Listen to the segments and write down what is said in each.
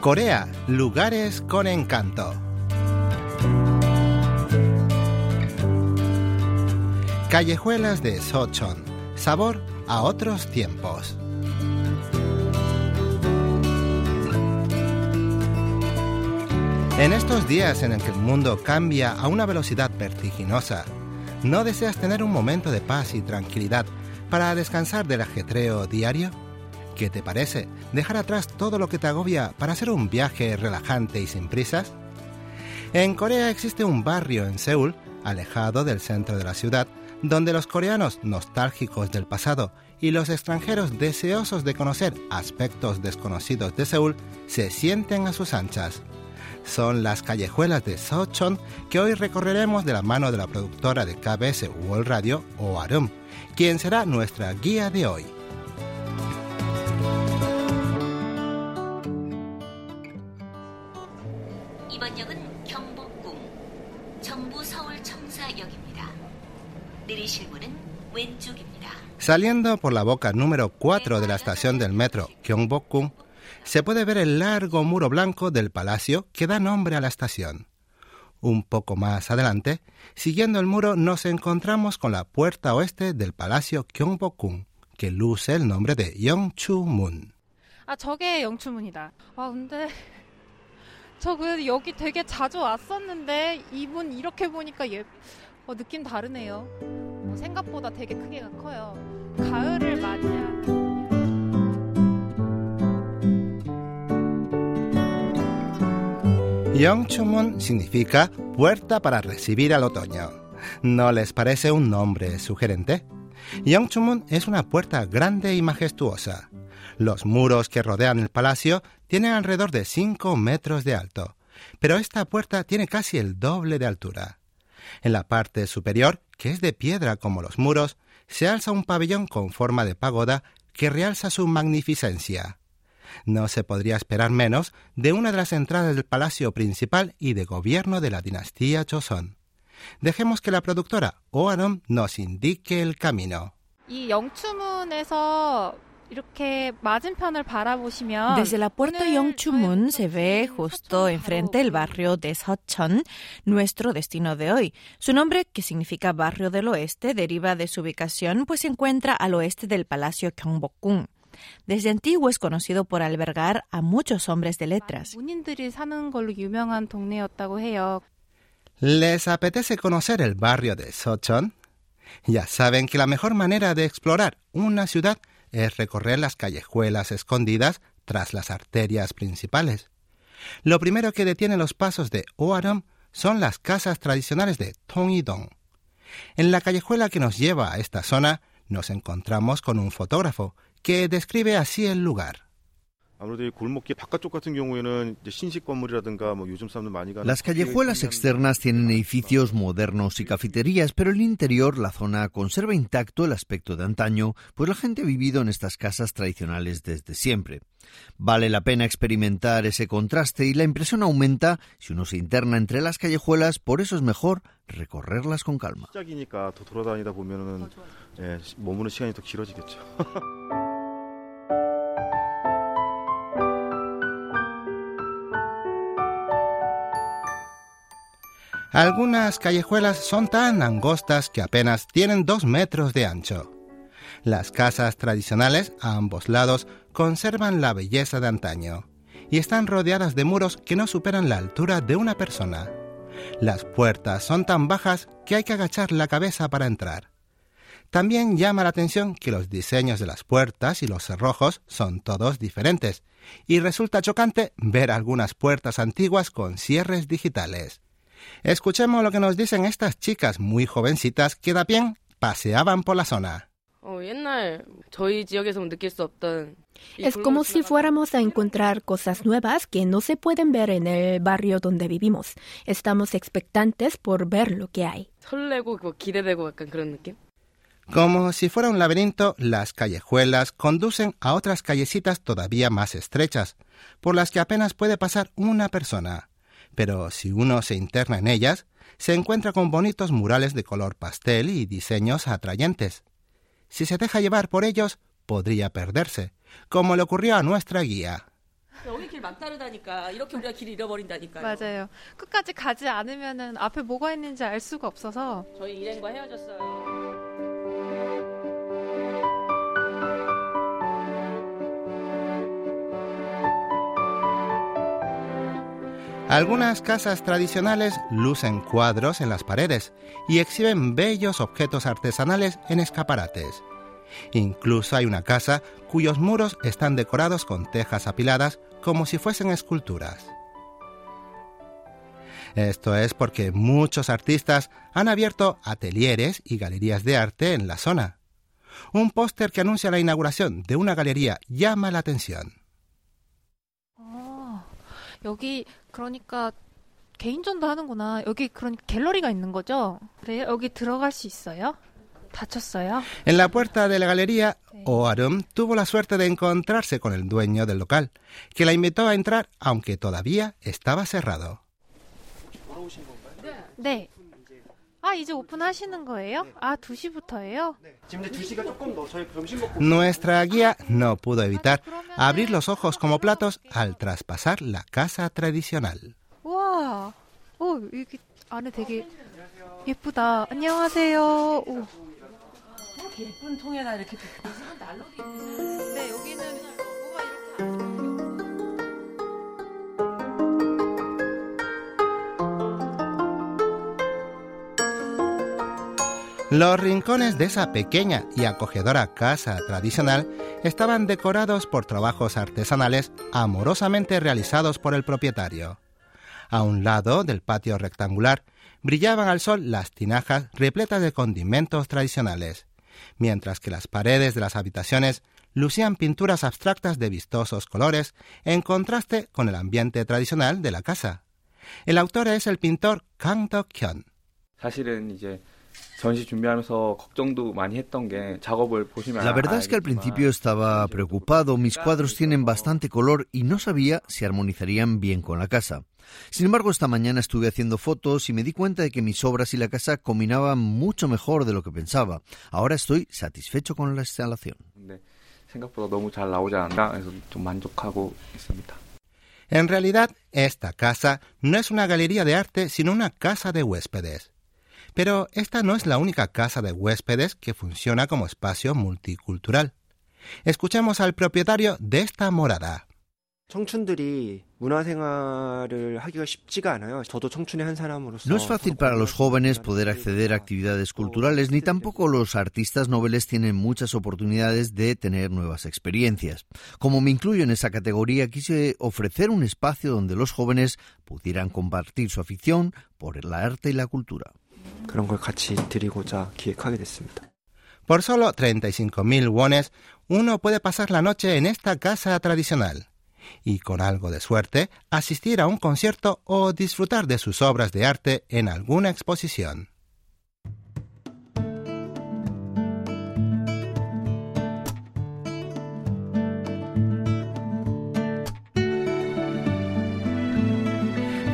Corea, lugares con encanto. Callejuelas de Sochon, sabor a otros tiempos. En estos días en el que el mundo cambia a una velocidad vertiginosa, ¿no deseas tener un momento de paz y tranquilidad para descansar del ajetreo diario? ¿Qué te parece dejar atrás todo lo que te agobia para hacer un viaje relajante y sin prisas? En Corea existe un barrio en Seúl, alejado del centro de la ciudad, donde los coreanos nostálgicos del pasado y los extranjeros deseosos de conocer aspectos desconocidos de Seúl se sienten a sus anchas son las callejuelas de Sochon que hoy recorreremos de la mano de la productora de KBS World Radio, Oarum, quien será nuestra guía de hoy. Saliendo por la boca número 4 de la estación del metro Gyeongbokgung, se puede ver el largo muro blanco del palacio que da nombre a la estación. Un poco más adelante, siguiendo el muro, nos encontramos con la puerta oeste del palacio Gyeongbokgung, que luce el nombre de Yongchu-mun. 아, 저게 영추문이다. 아, 근데 저 그래도 여기 되게 자주 왔었는데 이분 이렇게 보니까 예, 어, 느낌 다르네요. 어, 생각보다 되게 크기가 커요. 가을을 맞이한 Yongchumun significa puerta para recibir al otoño. ¿No les parece un nombre sugerente? Yongchumun es una puerta grande y majestuosa. Los muros que rodean el palacio tienen alrededor de 5 metros de alto, pero esta puerta tiene casi el doble de altura. En la parte superior, que es de piedra como los muros, se alza un pabellón con forma de pagoda que realza su magnificencia. No se podría esperar menos de una de las entradas del palacio principal y de gobierno de la dinastía Joseon. Dejemos que la productora Oanom nos indique el camino. Desde la puerta Yongchumun se ve justo enfrente el barrio de Seocheon, nuestro destino de hoy. Su nombre, que significa barrio del oeste, deriva de su ubicación, pues se encuentra al oeste del palacio Gyeongbokgung. Desde antiguo es conocido por albergar a muchos hombres de letras. ¿Les apetece conocer el barrio de Sochon? Ya saben que la mejor manera de explorar una ciudad es recorrer las callejuelas escondidas tras las arterias principales. Lo primero que detiene los pasos de Oaram son las casas tradicionales de Tongidong. En la callejuela que nos lleva a esta zona nos encontramos con un fotógrafo que describe así el lugar. Las callejuelas externas tienen edificios modernos y cafeterías, pero el interior, la zona, conserva intacto el aspecto de antaño, pues la gente ha vivido en estas casas tradicionales desde siempre. Vale la pena experimentar ese contraste y la impresión aumenta si uno se interna entre las callejuelas, por eso es mejor recorrerlas con calma. Algunas callejuelas son tan angostas que apenas tienen dos metros de ancho. Las casas tradicionales a ambos lados conservan la belleza de antaño y están rodeadas de muros que no superan la altura de una persona. Las puertas son tan bajas que hay que agachar la cabeza para entrar. También llama la atención que los diseños de las puertas y los cerrojos son todos diferentes, y resulta chocante ver algunas puertas antiguas con cierres digitales. Escuchemos lo que nos dicen estas chicas muy jovencitas que da bien paseaban por la zona. Es como si fuéramos a encontrar cosas nuevas que no se pueden ver en el barrio donde vivimos. Estamos expectantes por ver lo que hay. Como si fuera un laberinto, las callejuelas conducen a otras callecitas todavía más estrechas, por las que apenas puede pasar una persona pero si uno se interna en ellas, se encuentra con bonitos murales de color pastel y diseños atrayentes. Si se deja llevar por ellos, podría perderse, como le ocurrió a nuestra guía. 길 막다르다니까. 이렇게 우리가 길 잃어버린다니까요. 맞아요. 끝까지 가지 않으면은 앞에 뭐가 있는지 알 수가 없어서 저희 일행과 헤어졌어요. Algunas casas tradicionales lucen cuadros en las paredes y exhiben bellos objetos artesanales en escaparates. Incluso hay una casa cuyos muros están decorados con tejas apiladas como si fuesen esculturas. Esto es porque muchos artistas han abierto atelieres y galerías de arte en la zona. Un póster que anuncia la inauguración de una galería llama la atención. 아, 여기 그러니까 개인전도 하는구나. 여기 그러니까 갤러리가 있는 거죠? 그래 여기 들어갈 수 있어요? 다쳤어요? En la puerta de la galería, Oarum tuvo la suerte de encontrarse con el dueño del local, que la invitó a entrar aunque todavía estaba cerrado. 네. 아 이제 오픈하시는 거예요? 아 2시부터예요? Nuestra guía no pudo evitar abrir los ojos como platos al traspasar la casa tradicional. 우와. 오 여기 안에 되게 예쁘다. 안녕하세요. 오. 예쁜 통에다 이렇게 난로 Los rincones de esa pequeña y acogedora casa tradicional estaban decorados por trabajos artesanales amorosamente realizados por el propietario. A un lado del patio rectangular brillaban al sol las tinajas repletas de condimentos tradicionales, mientras que las paredes de las habitaciones lucían pinturas abstractas de vistosos colores en contraste con el ambiente tradicional de la casa. El autor es el pintor Kang Dok-hyun. 사실은 이제 la verdad es que al principio estaba preocupado, mis cuadros tienen bastante color y no sabía si armonizarían bien con la casa. Sin embargo, esta mañana estuve haciendo fotos y me di cuenta de que mis obras y la casa combinaban mucho mejor de lo que pensaba. Ahora estoy satisfecho con la instalación. En realidad, esta casa no es una galería de arte, sino una casa de huéspedes. Pero esta no es la única casa de huéspedes que funciona como espacio multicultural. Escuchemos al propietario de esta morada. No es fácil para los jóvenes poder acceder a actividades culturales, ni tampoco los artistas noveles tienen muchas oportunidades de tener nuevas experiencias. Como me incluyo en esa categoría, quise ofrecer un espacio donde los jóvenes pudieran compartir su afición por el arte y la cultura. 그런 걸 같이 드리고자 기획하게 됐습니다. Por solo 35.000 wones, uno puede pasar la noche en esta casa tradicional y, con algo de suerte, asistir a un concierto o disfrutar de sus obras de arte en alguna exposición.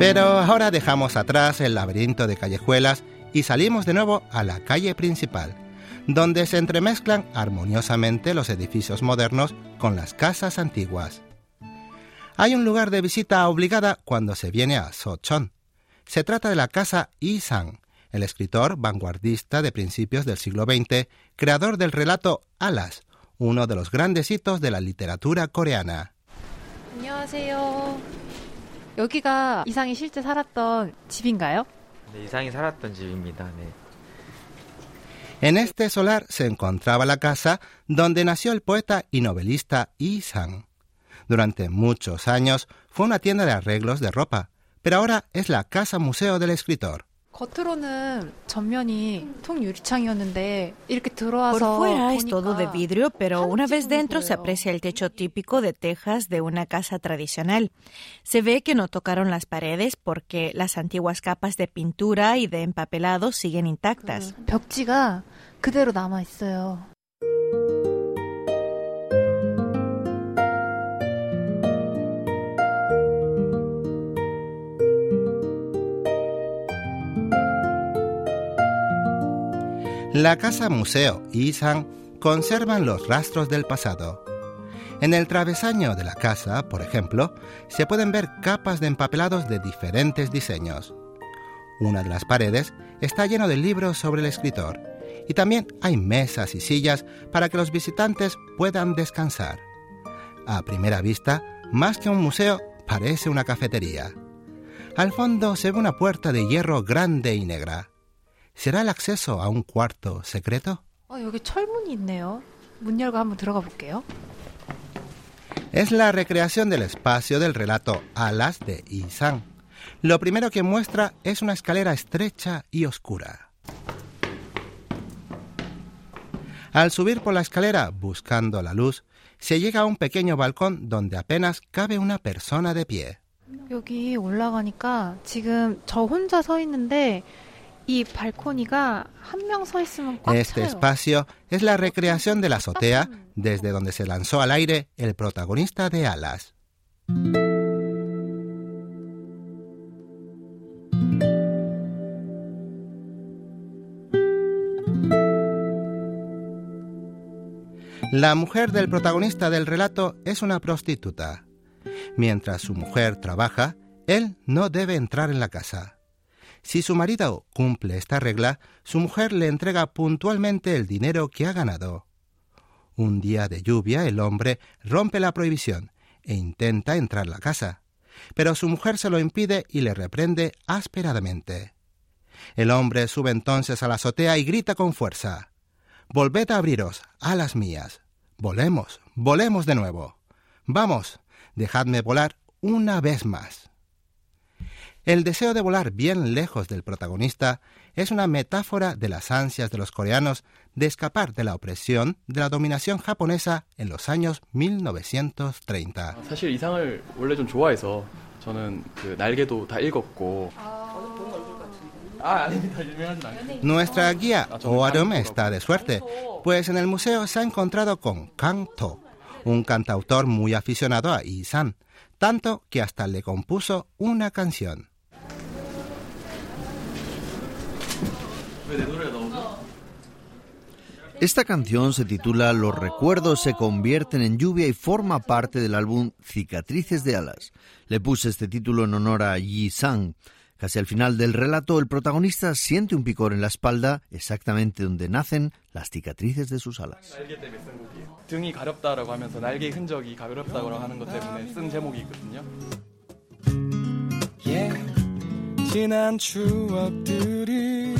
Pero ahora dejamos atrás el laberinto de callejuelas y salimos de nuevo a la calle principal, donde se entremezclan armoniosamente los edificios modernos con las casas antiguas. Hay un lugar de visita obligada cuando se viene a Sochon. Se trata de la casa Yi-sang, el escritor vanguardista de principios del siglo XX, creador del relato Alas, uno de los grandes hitos de la literatura coreana. 안녕하세요. 여기가 이상이 실제 살았던 집인가요? En este solar se encontraba la casa donde nació el poeta y novelista Isan. Durante muchos años fue una tienda de arreglos de ropa, pero ahora es la casa museo del escritor. 겉으로는 전면이 통유리창이었는데 이렇게 Por 들어와서 fuera es todo de 보니까 vidrio, pero una vez dentro se 보여요. aprecia el techo típico de tejas de una casa tradicional. Se ve que no tocaron las paredes porque las antiguas capas de pintura y de empapelado siguen intactas. 벽지가 그대로 남아 있어요. La casa museo y Sang conservan los rastros del pasado. En el travesaño de la casa, por ejemplo, se pueden ver capas de empapelados de diferentes diseños. Una de las paredes está lleno de libros sobre el escritor y también hay mesas y sillas para que los visitantes puedan descansar. A primera vista, más que un museo, parece una cafetería. Al fondo se ve una puerta de hierro grande y negra. ¿Será el acceso a un cuarto secreto? 어, 여기 철문이 있네요. 문 열고 한번 들어가 볼게요. Es la recreación del espacio del relato Alas de Isan. Lo primero que muestra es una escalera estrecha y oscura. Al subir por la escalera buscando la luz, se llega a un pequeño balcón donde apenas cabe una persona de pie. 여기 올라가니까 지금 저 혼자 서 있는데 Este espacio es la recreación de la azotea desde donde se lanzó al aire el protagonista de Alas. La mujer del protagonista del relato es una prostituta. Mientras su mujer trabaja, él no debe entrar en la casa. Si su marido cumple esta regla, su mujer le entrega puntualmente el dinero que ha ganado. Un día de lluvia el hombre rompe la prohibición e intenta entrar a la casa, pero su mujer se lo impide y le reprende ásperadamente. El hombre sube entonces a la azotea y grita con fuerza Volved a abriros, alas mías. Volemos, volemos de nuevo. Vamos, dejadme volar una vez más. El deseo de volar bien lejos del protagonista es una metáfora de las ansias de los coreanos de escapar de la opresión de la dominación japonesa en los años 1930. Nuestra guía Oarum está de suerte, pues en el museo se ha encontrado con Kang To, un cantautor muy aficionado a Isan, tanto que hasta le compuso una canción. Esta canción se titula Los recuerdos se convierten en lluvia y forma parte del álbum Cicatrices de alas. Le puse este título en honor a Yi Sang. Casi al final del relato, el protagonista siente un picor en la espalda, exactamente donde nacen las cicatrices de sus alas. 날개 때문에 쓴 곡이에요. 등이 가렵다라고 하면서 날개의 흔적이 가렵다고 하는 것 때문에 쓴 제목이 있거든요. 지난 추억들이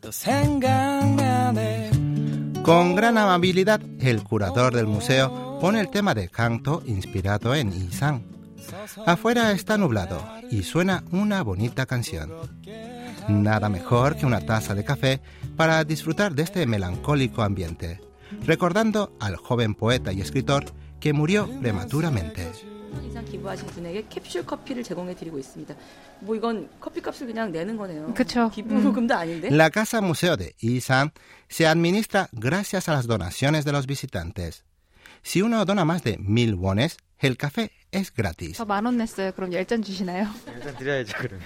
또 생각나네 Con gran amabilidad, el curador del museo pone el tema de canto inspirado en Isan. Afuera está nublado y suena una bonita canción. Nada mejor que una taza de café para disfrutar de este melancólico ambiente, recordando al joven poeta y escritor que murió prematuramente. 이상 기부하신 분에게 캡슐 커피를 제공해 드리고 있습니다. 뭐 이건 커피값을 그냥 내는 거네요. 그쵸. 기부금도 아닌데. La casa museo de Isan se administra gracias a las donaciones de los visitantes. Si uno dona más de mil wones, el café es gratis. 저만원 냈어요. 그럼 열 잔 주시나요? 일단 드려야죠 그러면.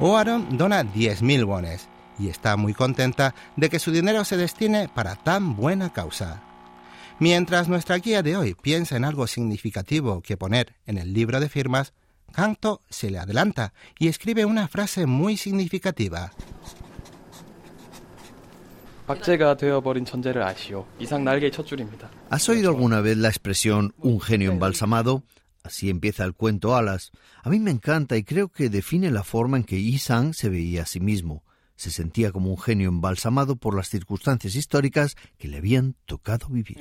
Oaron dona 10.000 wones y está muy contenta de que su dinero se destine para tan buena causa. Mientras nuestra guía de hoy piensa en algo significativo que poner en el libro de firmas, Canto se le adelanta y escribe una frase muy significativa. ¿Has oído alguna vez la expresión un genio embalsamado? Así empieza el cuento Alas. A mí me encanta y creo que define la forma en que Isang se veía a sí mismo se sentía como un genio embalsamado por las circunstancias históricas que le habían tocado vivir.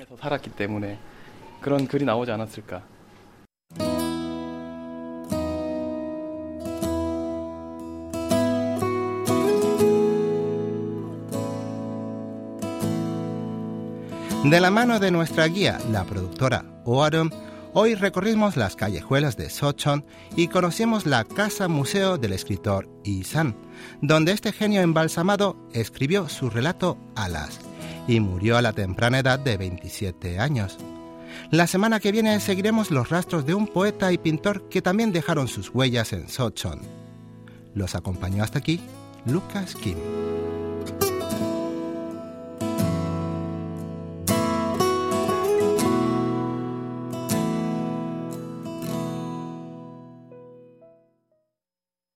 De la mano de nuestra guía, la productora Oaron, hoy recorrimos las callejuelas de Sochon y conocimos la casa museo del escritor Isan, donde este genio embalsamado escribió su relato Alas y murió a la temprana edad de 27 años. La semana que viene seguiremos los rastros de un poeta y pintor que también dejaron sus huellas en Sochon. Los acompañó hasta aquí Lucas Kim.